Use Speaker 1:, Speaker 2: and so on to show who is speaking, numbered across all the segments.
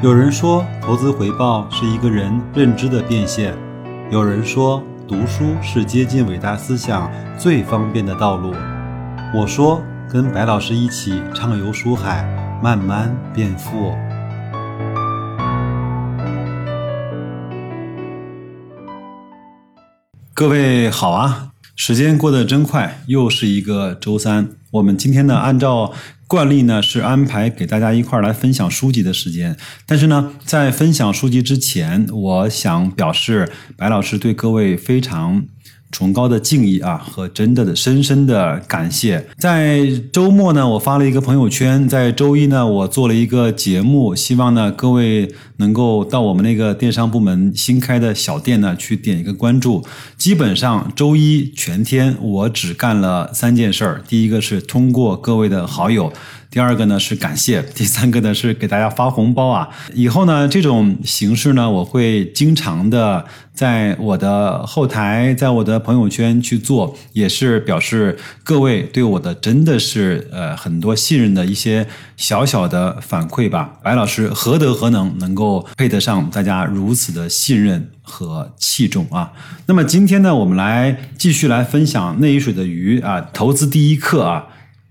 Speaker 1: 有人说，投资回报是一个人认知的变现；有人说，读书是接近伟大思想最方便的道路。我说，跟白老师一起畅游书海，慢慢变富。各位好啊，时间过得真快，又是一个周三。我们今天呢，按照。惯例呢是安排给大家一块儿来分享书籍的时间，但是呢，在分享书籍之前，我想表示白老师对各位非常。崇高的敬意啊，和真的的深深的感谢。在周末呢，我发了一个朋友圈；在周一呢，我做了一个节目，希望呢各位能够到我们那个电商部门新开的小店呢去点一个关注。基本上周一全天我只干了三件事儿：第一个是通过各位的好友。第二个呢是感谢，第三个呢是给大家发红包啊！以后呢这种形式呢，我会经常的在我的后台，在我的朋友圈去做，也是表示各位对我的真的是呃很多信任的一些小小的反馈吧。白老师何德何能，能够配得上大家如此的信任和器重啊？那么今天呢，我们来继续来分享内一水的鱼啊，投资第一课啊。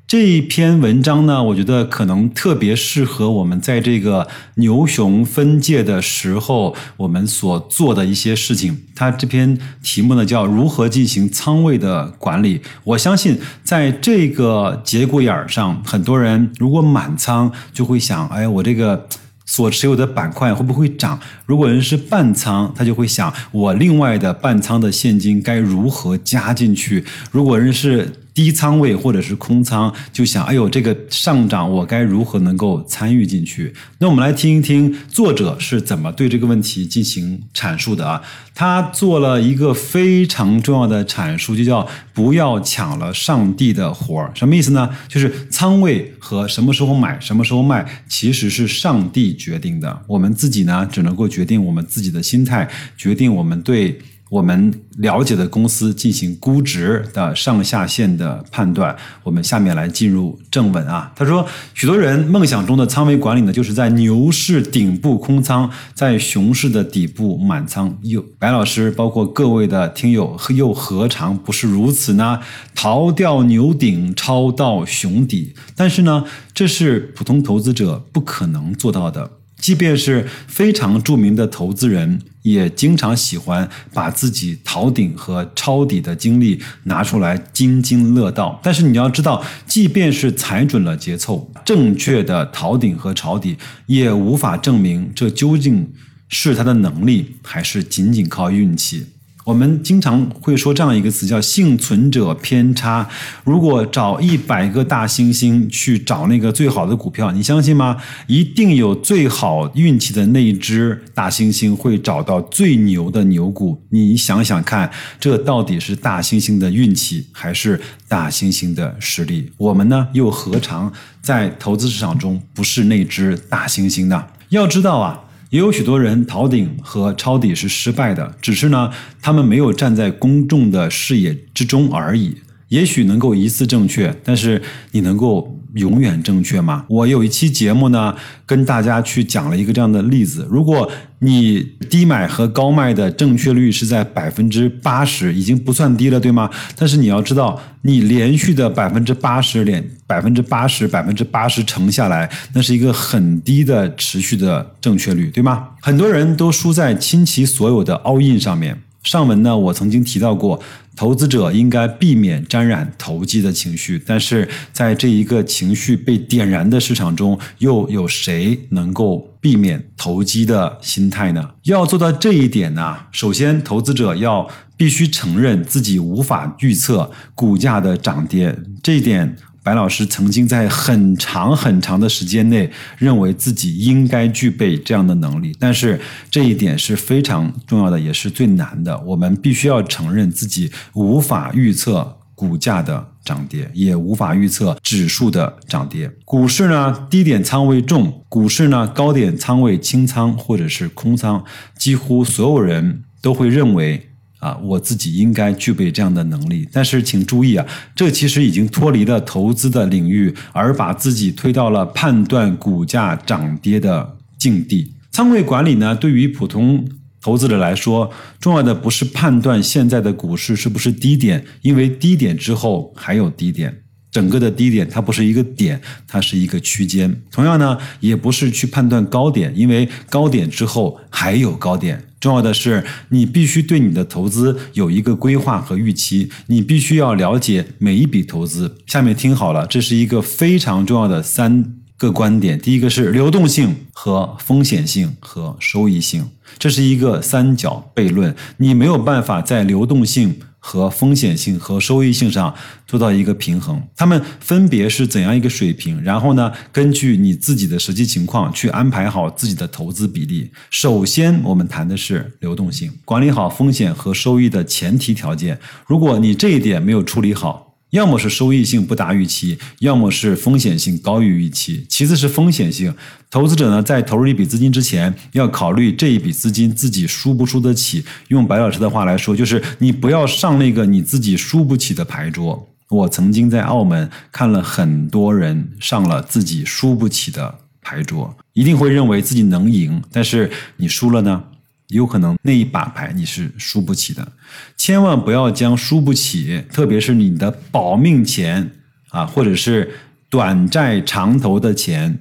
Speaker 1: 这一篇文章呢，我觉得可能特别适合我们在这个牛熊分界的时候，我们所做的一些事情。它这篇题目呢叫“如何进行仓位的管理”。我相信，在这个节骨眼儿上，很多人如果满仓，就会想：哎，我这个所持有的板块会不会涨？如果人是半仓，他就会想：我另外的半仓的现金该如何加进去？如果人是低仓位或者是空仓，就想，哎呦，这个上涨我该如何能够参与进去？那我们来听一听作者是怎么对这个问题进行阐述的啊？他做了一个非常重要的阐述，就叫不要抢了上帝的活儿。什么意思呢？就是仓位和什么时候买、什么时候卖，其实是上帝决定的。我们自己呢，只能够决定我们自己的心态，决定我们对。我们了解的公司进行估值的上下限的判断。我们下面来进入正文啊。他说，许多人梦想中的仓位管理呢，就是在牛市顶部空仓，在熊市的底部满仓。又白老师，包括各位的听友，又何尝不是如此呢？逃掉牛顶，抄到熊底。但是呢，这是普通投资者不可能做到的。即便是非常著名的投资人，也经常喜欢把自己逃顶和抄底的经历拿出来津津乐道。但是你要知道，即便是踩准了节奏，正确的逃顶和抄底，也无法证明这究竟是他的能力，还是仅仅靠运气。我们经常会说这样一个词，叫幸存者偏差。如果找一百个大猩猩去找那个最好的股票，你相信吗？一定有最好运气的那一只大猩猩会找到最牛的牛股。你想想看，这到底是大猩猩的运气，还是大猩猩的实力？我们呢，又何尝在投资市场中不是那只大猩猩呢？要知道啊。也有许多人逃顶和抄底是失败的，只是呢，他们没有站在公众的视野之中而已。也许能够一次正确，但是你能够。永远正确吗？我有一期节目呢，跟大家去讲了一个这样的例子：如果你低买和高卖的正确率是在百分之八十，已经不算低了，对吗？但是你要知道，你连续的百分之八十连百分之八十百分之八十乘下来，那是一个很低的持续的正确率，对吗？很多人都输在倾其所有的 all in 上面。上文呢，我曾经提到过，投资者应该避免沾染投机的情绪。但是在这一个情绪被点燃的市场中，又有谁能够避免投机的心态呢？要做到这一点呢，首先投资者要必须承认自己无法预测股价的涨跌，这一点。白老师曾经在很长很长的时间内认为自己应该具备这样的能力，但是这一点是非常重要的，也是最难的。我们必须要承认自己无法预测股价的涨跌，也无法预测指数的涨跌。股市呢，低点仓位重；股市呢，高点仓位清仓或者是空仓，几乎所有人都会认为。啊，我自己应该具备这样的能力，但是请注意啊，这其实已经脱离了投资的领域，而把自己推到了判断股价涨跌的境地。仓位管理呢，对于普通投资者来说，重要的不是判断现在的股市是不是低点，因为低点之后还有低点。整个的低点它不是一个点，它是一个区间。同样呢，也不是去判断高点，因为高点之后还有高点。重要的是，你必须对你的投资有一个规划和预期，你必须要了解每一笔投资。下面听好了，这是一个非常重要的三个观点。第一个是流动性和风险性和收益性，这是一个三角悖论，你没有办法在流动性。和风险性和收益性上做到一个平衡，他们分别是怎样一个水平？然后呢，根据你自己的实际情况去安排好自己的投资比例。首先，我们谈的是流动性，管理好风险和收益的前提条件。如果你这一点没有处理好，要么是收益性不达预期，要么是风险性高于预期。其次是风险性，投资者呢在投入一笔资金之前，要考虑这一笔资金自己输不输得起。用白老师的话来说，就是你不要上那个你自己输不起的牌桌。我曾经在澳门看了很多人上了自己输不起的牌桌，一定会认为自己能赢，但是你输了呢？有可能那一把牌你是输不起的，千万不要将输不起，特别是你的保命钱啊，或者是短债长投的钱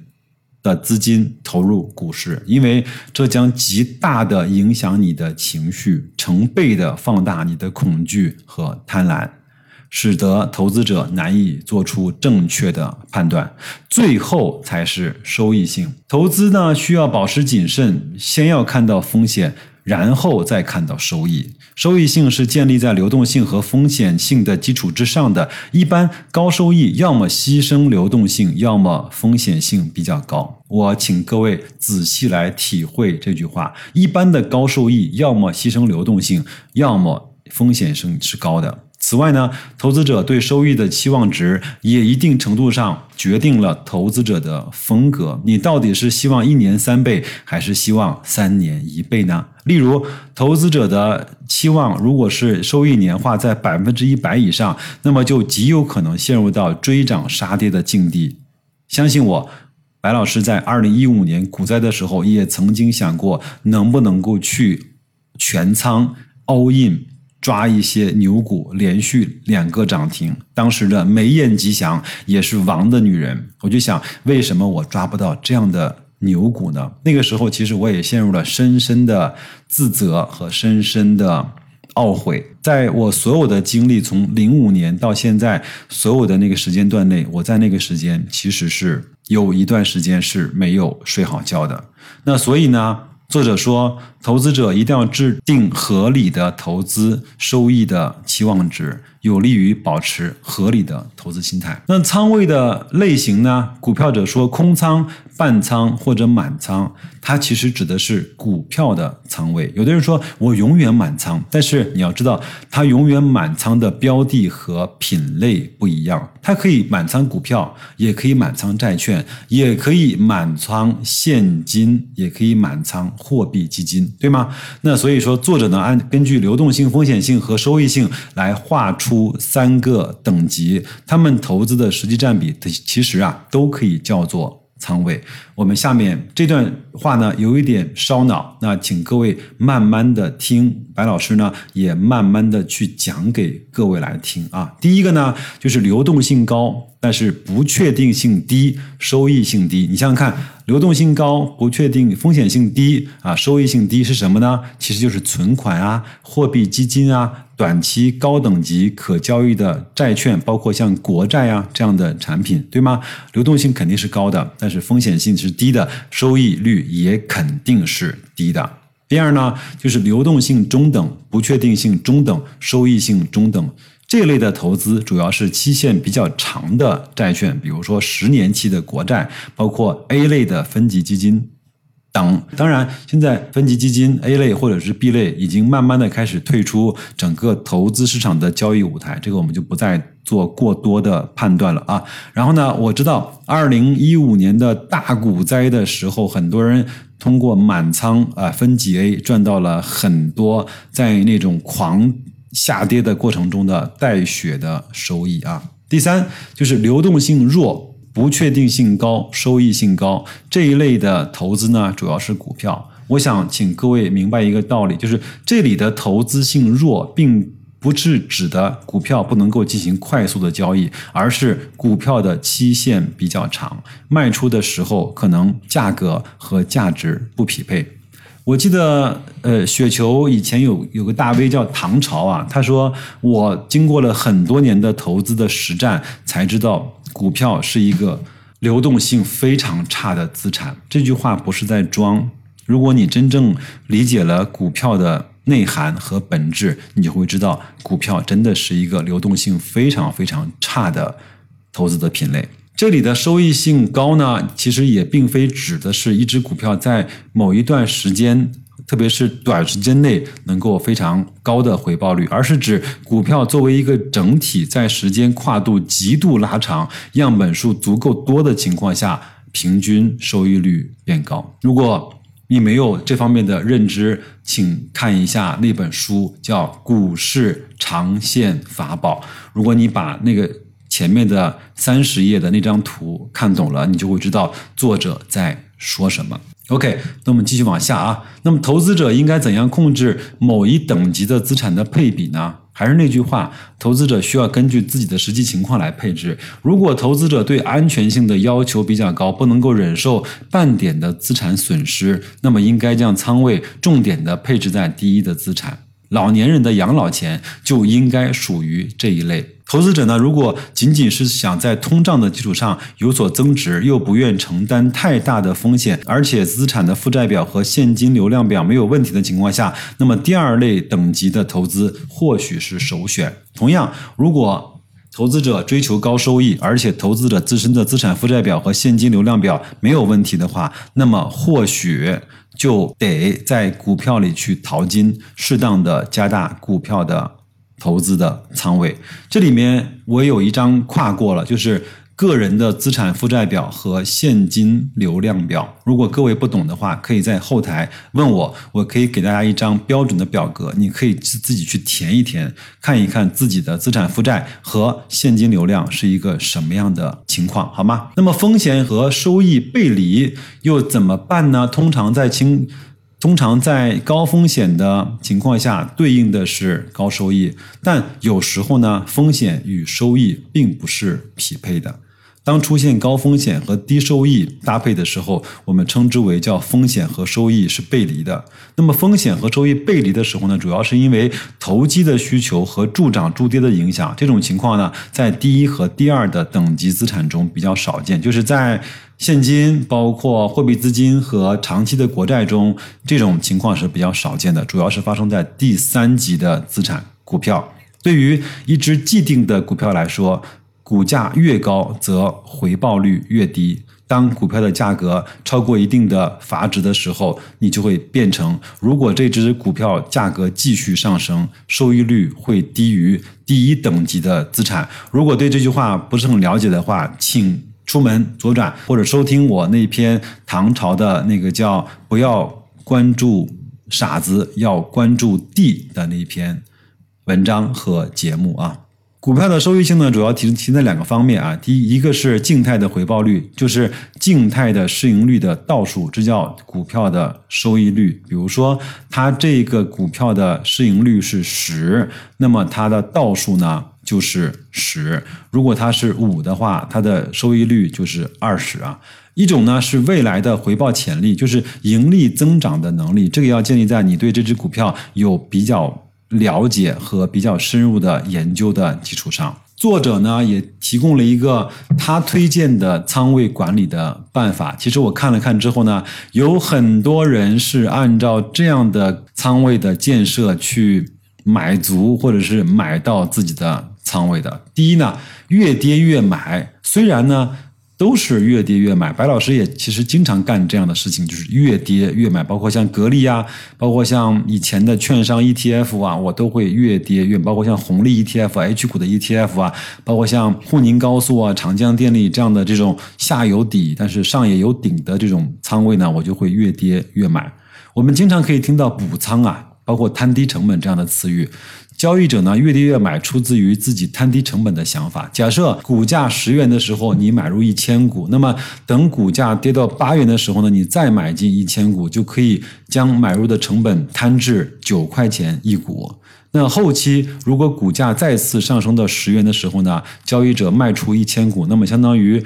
Speaker 1: 的资金投入股市，因为这将极大的影响你的情绪，成倍的放大你的恐惧和贪婪。使得投资者难以做出正确的判断，最后才是收益性投资呢？需要保持谨慎，先要看到风险，然后再看到收益。收益性是建立在流动性和风险性的基础之上的。一般高收益要么牺牲流动性，要么风险性比较高。我请各位仔细来体会这句话：一般的高收益要么牺牲流动性，要么风险性是高的。此外呢，投资者对收益的期望值也一定程度上决定了投资者的风格。你到底是希望一年三倍，还是希望三年一倍呢？例如，投资者的期望如果是收益年化在百分之一百以上，那么就极有可能陷入到追涨杀跌的境地。相信我，白老师在二零一五年股灾的时候，也曾经想过能不能够去全仓 all in。抓一些牛股，连续两个涨停。当时的梅艳吉祥也是王的女人，我就想，为什么我抓不到这样的牛股呢？那个时候，其实我也陷入了深深的自责和深深的懊悔。在我所有的经历，从零五年到现在，所有的那个时间段内，我在那个时间其实是有一段时间是没有睡好觉的。那所以呢？作者说，投资者一定要制定合理的投资收益的期望值。有利于保持合理的投资心态。那仓位的类型呢？股票者说空仓、半仓或者满仓，它其实指的是股票的仓位。有的人说我永远满仓，但是你要知道，它永远满仓的标的和品类不一样。它可以满仓股票，也可以满仓债券，也可以满仓现金，也可以满仓货币基金，对吗？那所以说，作者呢按根据流动性、风险性和收益性来画出。三个等级，他们投资的实际占比，其实啊都可以叫做仓位。我们下面这段话呢，有一点烧脑，那请各位慢慢的听，白老师呢也慢慢的去讲给各位来听啊。第一个呢，就是流动性高，但是不确定性低，收益性低。你想想看，流动性高，不确定，风险性低啊，收益性低是什么呢？其实就是存款啊，货币基金啊。短期高等级可交易的债券，包括像国债啊这样的产品，对吗？流动性肯定是高的，但是风险性是低的，收益率也肯定是低的。第二呢，就是流动性中等、不确定性中等、收益性中等这类的投资，主要是期限比较长的债券，比如说十年期的国债，包括 A 类的分级基金。等，当然，现在分级基金 A 类或者是 B 类已经慢慢的开始退出整个投资市场的交易舞台，这个我们就不再做过多的判断了啊。然后呢，我知道二零一五年的大股灾的时候，很多人通过满仓啊分级 A 赚到了很多在那种狂下跌的过程中的带血的收益啊。第三就是流动性弱。不确定性高、收益性高这一类的投资呢，主要是股票。我想请各位明白一个道理，就是这里的投资性弱，并不是指的股票不能够进行快速的交易，而是股票的期限比较长，卖出的时候可能价格和价值不匹配。我记得，呃，雪球以前有有个大 V 叫唐朝啊，他说我经过了很多年的投资的实战，才知道股票是一个流动性非常差的资产。这句话不是在装。如果你真正理解了股票的内涵和本质，你就会知道，股票真的是一个流动性非常非常差的投资的品类。这里的收益性高呢，其实也并非指的是一只股票在某一段时间，特别是短时间内能够非常高的回报率，而是指股票作为一个整体，在时间跨度极度拉长、样本数足够多的情况下，平均收益率变高。如果你没有这方面的认知，请看一下那本书，叫《股市长线法宝》。如果你把那个。前面的三十页的那张图看懂了，你就会知道作者在说什么。OK，那我们继续往下啊。那么投资者应该怎样控制某一等级的资产的配比呢？还是那句话，投资者需要根据自己的实际情况来配置。如果投资者对安全性的要求比较高，不能够忍受半点的资产损失，那么应该将仓位重点的配置在第一的资产。老年人的养老钱就应该属于这一类。投资者呢，如果仅仅是想在通胀的基础上有所增值，又不愿承担太大的风险，而且资产的负债表和现金流量表没有问题的情况下，那么第二类等级的投资或许是首选。同样，如果投资者追求高收益，而且投资者自身的资产负债表和现金流量表没有问题的话，那么或许就得在股票里去淘金，适当的加大股票的。投资的仓位，这里面我有一张跨过了，就是个人的资产负债表和现金流量表。如果各位不懂的话，可以在后台问我，我可以给大家一张标准的表格，你可以自自己去填一填，看一看自己的资产负债和现金流量是一个什么样的情况，好吗？那么风险和收益背离又怎么办呢？通常在清。通常在高风险的情况下，对应的是高收益，但有时候呢，风险与收益并不是匹配的。当出现高风险和低收益搭配的时候，我们称之为叫风险和收益是背离的。那么风险和收益背离的时候呢，主要是因为投机的需求和助涨助跌的影响。这种情况呢，在第一和第二的等级资产中比较少见，就是在现金、包括货币资金和长期的国债中，这种情况是比较少见的，主要是发生在第三级的资产股票。对于一只既定的股票来说，股价越高，则回报率越低。当股票的价格超过一定的阀值的时候，你就会变成：如果这只股票价格继续上升，收益率会低于第一等级的资产。如果对这句话不是很了解的话，请出门左转，或者收听我那篇唐朝的那个叫“不要关注傻子，要关注地”的那篇文章和节目啊。股票的收益性呢，主要体体现在两个方面啊。第一，一个是静态的回报率，就是静态的市盈率的倒数，这叫股票的收益率。比如说，它这个股票的市盈率是十，那么它的倒数呢就是十。如果它是五的话，它的收益率就是二十啊。一种呢是未来的回报潜力，就是盈利增长的能力，这个要建立在你对这只股票有比较。了解和比较深入的研究的基础上，作者呢也提供了一个他推荐的仓位管理的办法。其实我看了看之后呢，有很多人是按照这样的仓位的建设去买足或者是买到自己的仓位的。第一呢，越跌越买，虽然呢。都是越跌越买，白老师也其实经常干这样的事情，就是越跌越买，包括像格力啊，包括像以前的券商 ETF 啊，我都会越跌越买，包括像红利 ETF、H 股的 ETF 啊，包括像沪宁高速啊、长江电力这样的这种下有底但是上也有顶的这种仓位呢，我就会越跌越买。我们经常可以听到补仓啊，包括摊低成本这样的词语。交易者呢越跌越买，出自于自己摊低成本的想法。假设股价十元的时候你买入一千股，那么等股价跌到八元的时候呢，你再买进一千股，就可以将买入的成本摊至九块钱一股。那后期如果股价再次上升到十元的时候呢，交易者卖出一千股，那么相当于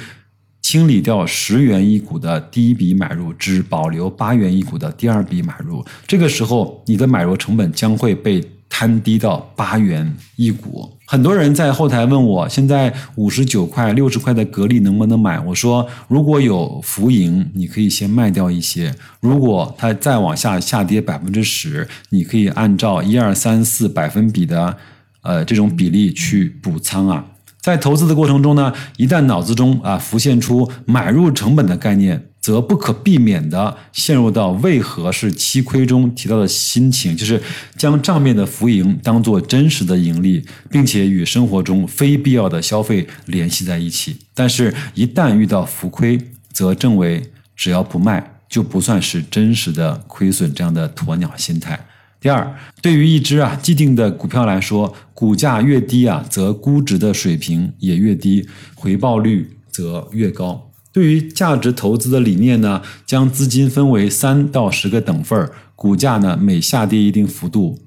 Speaker 1: 清理掉十元一股的第一笔买入，只保留八元一股的第二笔买入。这个时候你的买入成本将会被。摊低到八元一股，很多人在后台问我，现在五十九块、六十块的格力能不能买？我说，如果有浮盈，你可以先卖掉一些；如果它再往下下跌百分之十，你可以按照一二三四百分比的，呃，这种比例去补仓啊。在投资的过程中呢，一旦脑子中啊浮现出买入成本的概念。则不可避免地陷入到为何是七亏中提到的心情，就是将账面的浮盈当做真实的盈利，并且与生活中非必要的消费联系在一起。但是，一旦遇到浮亏，则正为只要不卖就不算是真实的亏损这样的鸵鸟心态。第二，对于一只啊既定的股票来说，股价越低啊，则估值的水平也越低，回报率则越高。对于价值投资的理念呢，将资金分为三到十个等份儿，股价呢每下跌一定幅度。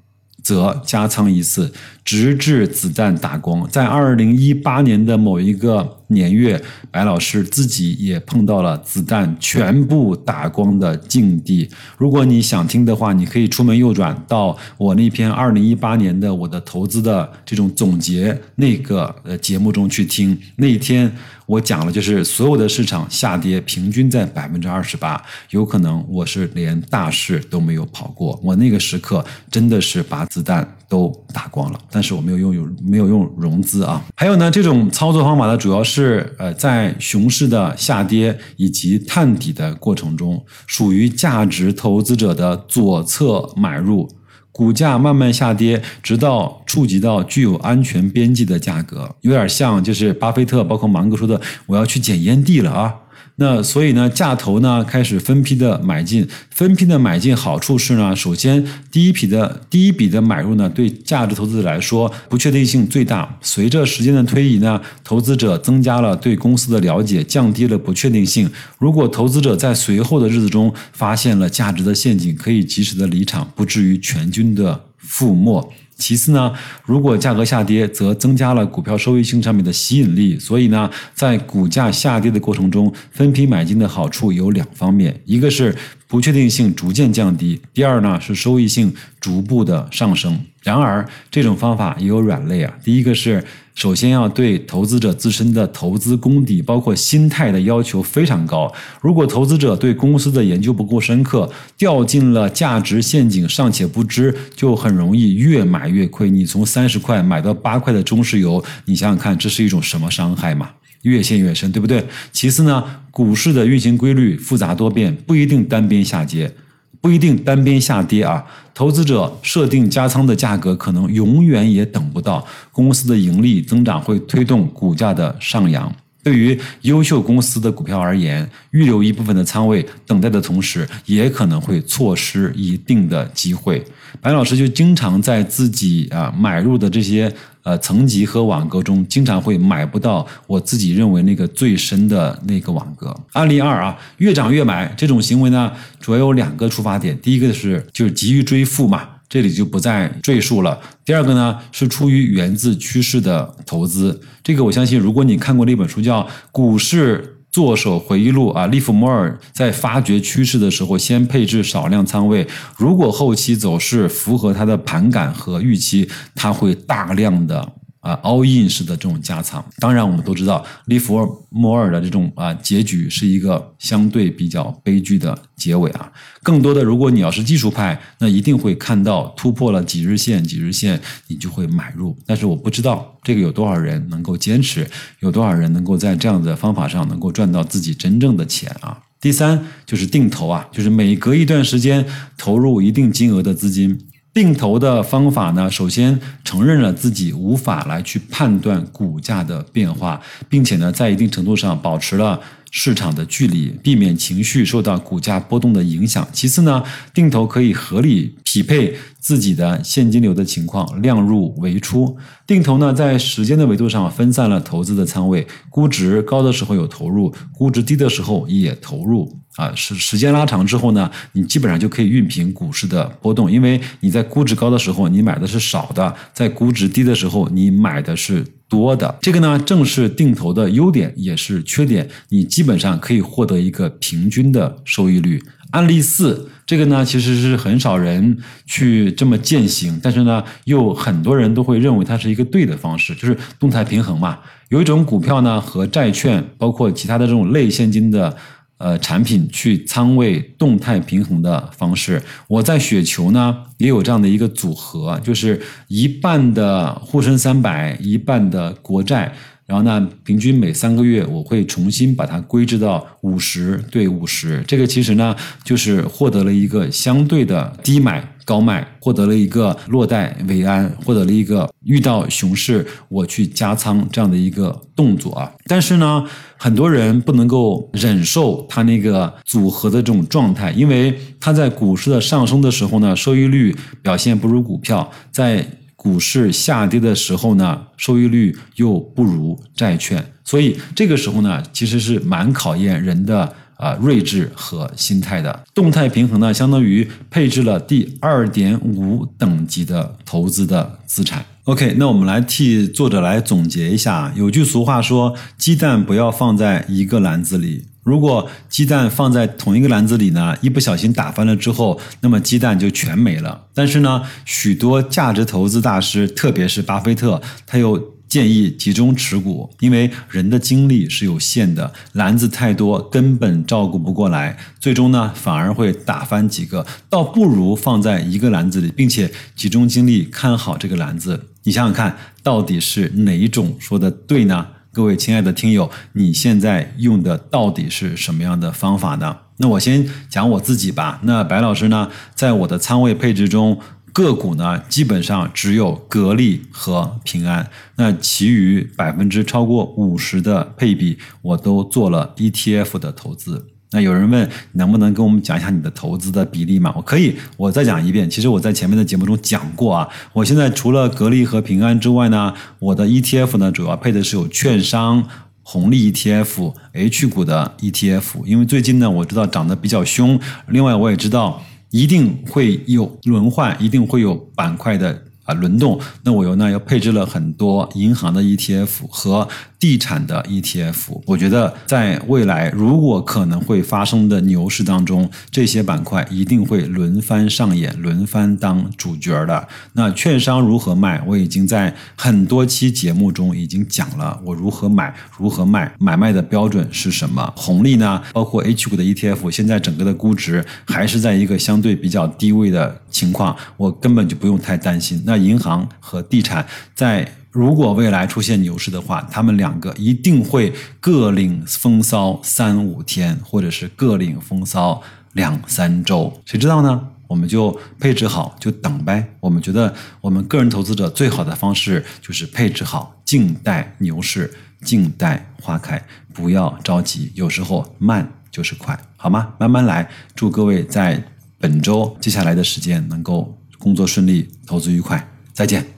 Speaker 1: 则加仓一次，直至子弹打光。在二零一八年的某一个年月，白老师自己也碰到了子弹全部打光的境地。如果你想听的话，你可以出门右转到我那篇二零一八年的我的投资的这种总结那个呃节目中去听。那一天我讲了，就是所有的市场下跌平均在百分之二十八，有可能我是连大市都没有跑过。我那个时刻真的是把。子弹都打光了，但是我没有用有没有用融资啊。还有呢，这种操作方法呢，主要是呃在熊市的下跌以及探底的过程中，属于价值投资者的左侧买入，股价慢慢下跌，直到触及到具有安全边际的价格，有点像就是巴菲特包括芒格说的，我要去捡烟蒂了啊。那所以呢，价投呢开始分批的买进，分批的买进好处是呢，首先第一批的第一笔的买入呢，对价值投资者来说不确定性最大。随着时间的推移呢，投资者增加了对公司的了解，降低了不确定性。如果投资者在随后的日子中发现了价值的陷阱，可以及时的离场，不至于全军的覆没。其次呢，如果价格下跌，则增加了股票收益性上面的吸引力。所以呢，在股价下跌的过程中，分批买进的好处有两方面：一个是不确定性逐渐降低；第二呢是收益性逐步的上升。然而，这种方法也有软肋啊。第一个是。首先要对投资者自身的投资功底，包括心态的要求非常高。如果投资者对公司的研究不够深刻，掉进了价值陷阱尚且不知，就很容易越买越亏。你从三十块买到八块的中石油，你想想看，这是一种什么伤害嘛？越陷越深，对不对？其次呢，股市的运行规律复杂多变，不一定单边下跌。不一定单边下跌啊，投资者设定加仓的价格可能永远也等不到，公司的盈利增长会推动股价的上扬。对于优秀公司的股票而言，预留一部分的仓位，等待的同时，也可能会错失一定的机会。白老师就经常在自己啊买入的这些。呃，层级和网格中经常会买不到我自己认为那个最深的那个网格。案例二啊，越涨越买这种行为呢，主要有两个出发点。第一个是就是急于追富嘛，这里就不再赘述了。第二个呢是出于源自趋势的投资。这个我相信，如果你看过那本书叫《股市》。作手回忆录啊，利弗莫尔在发掘趋势的时候，先配置少量仓位。如果后期走势符合他的盘感和预期，他会大量的。啊，all in 式的这种加仓，当然我们都知道，利弗莫尔的这种啊结局是一个相对比较悲剧的结尾啊。更多的，如果你要是技术派，那一定会看到突破了几日线，几日线你就会买入。但是我不知道这个有多少人能够坚持，有多少人能够在这样的方法上能够赚到自己真正的钱啊。第三就是定投啊，就是每隔一段时间投入一定金额的资金。定投的方法呢，首先承认了自己无法来去判断股价的变化，并且呢，在一定程度上保持了。市场的距离，避免情绪受到股价波动的影响。其次呢，定投可以合理匹配自己的现金流的情况，量入为出。定投呢，在时间的维度上分散了投资的仓位，估值高的时候有投入，估值低的时候也投入。啊，时时间拉长之后呢，你基本上就可以熨平股市的波动，因为你在估值高的时候你买的是少的，在估值低的时候你买的是多的。这个呢，正是定投的优点，也是缺点。你基本上可以获得一个平均的收益率。案例四，这个呢其实是很少人去这么践行，但是呢，又很多人都会认为它是一个对的方式，就是动态平衡嘛。有一种股票呢和债券，包括其他的这种类现金的。呃，产品去仓位动态平衡的方式，我在雪球呢也有这样的一个组合，就是一半的沪深三百，一半的国债，然后呢，平均每三个月我会重新把它归置到五十对五十，这个其实呢就是获得了一个相对的低买。高卖获得了一个落袋为安，获得了一个遇到熊市我去加仓这样的一个动作啊。但是呢，很多人不能够忍受它那个组合的这种状态，因为它在股市的上升的时候呢，收益率表现不如股票；在股市下跌的时候呢，收益率又不如债券。所以这个时候呢，其实是蛮考验人的。啊，睿智和心态的动态平衡呢，相当于配置了第二点五等级的投资的资产。OK，那我们来替作者来总结一下。有句俗话说，鸡蛋不要放在一个篮子里。如果鸡蛋放在同一个篮子里呢，一不小心打翻了之后，那么鸡蛋就全没了。但是呢，许多价值投资大师，特别是巴菲特，他又。建议集中持股，因为人的精力是有限的，篮子太多根本照顾不过来，最终呢反而会打翻几个，倒不如放在一个篮子里，并且集中精力看好这个篮子。你想想看，到底是哪一种说的对呢？各位亲爱的听友，你现在用的到底是什么样的方法呢？那我先讲我自己吧。那白老师呢，在我的仓位配置中。个股呢，基本上只有格力和平安，那其余百分之超过五十的配比，我都做了 ETF 的投资。那有人问，能不能跟我们讲一下你的投资的比例嘛？我可以，我再讲一遍。其实我在前面的节目中讲过啊，我现在除了格力和平安之外呢，我的 ETF 呢，主要配的是有券商、红利 ETF、H 股的 ETF，因为最近呢，我知道涨得比较凶。另外，我也知道。一定会有轮换，一定会有板块的啊轮动。那我又呢，又配置了很多银行的 ETF 和。地产的 ETF，我觉得在未来如果可能会发生的牛市当中，这些板块一定会轮番上演，轮番当主角的。那券商如何卖？我已经在很多期节目中已经讲了，我如何买，如何卖，买卖的标准是什么？红利呢？包括 H 股的 ETF，现在整个的估值还是在一个相对比较低位的情况，我根本就不用太担心。那银行和地产在。如果未来出现牛市的话，他们两个一定会各领风骚三五天，或者是各领风骚两三周，谁知道呢？我们就配置好，就等呗。我们觉得，我们个人投资者最好的方式就是配置好，静待牛市，静待花开，不要着急。有时候慢就是快，好吗？慢慢来。祝各位在本周接下来的时间能够工作顺利，投资愉快。再见。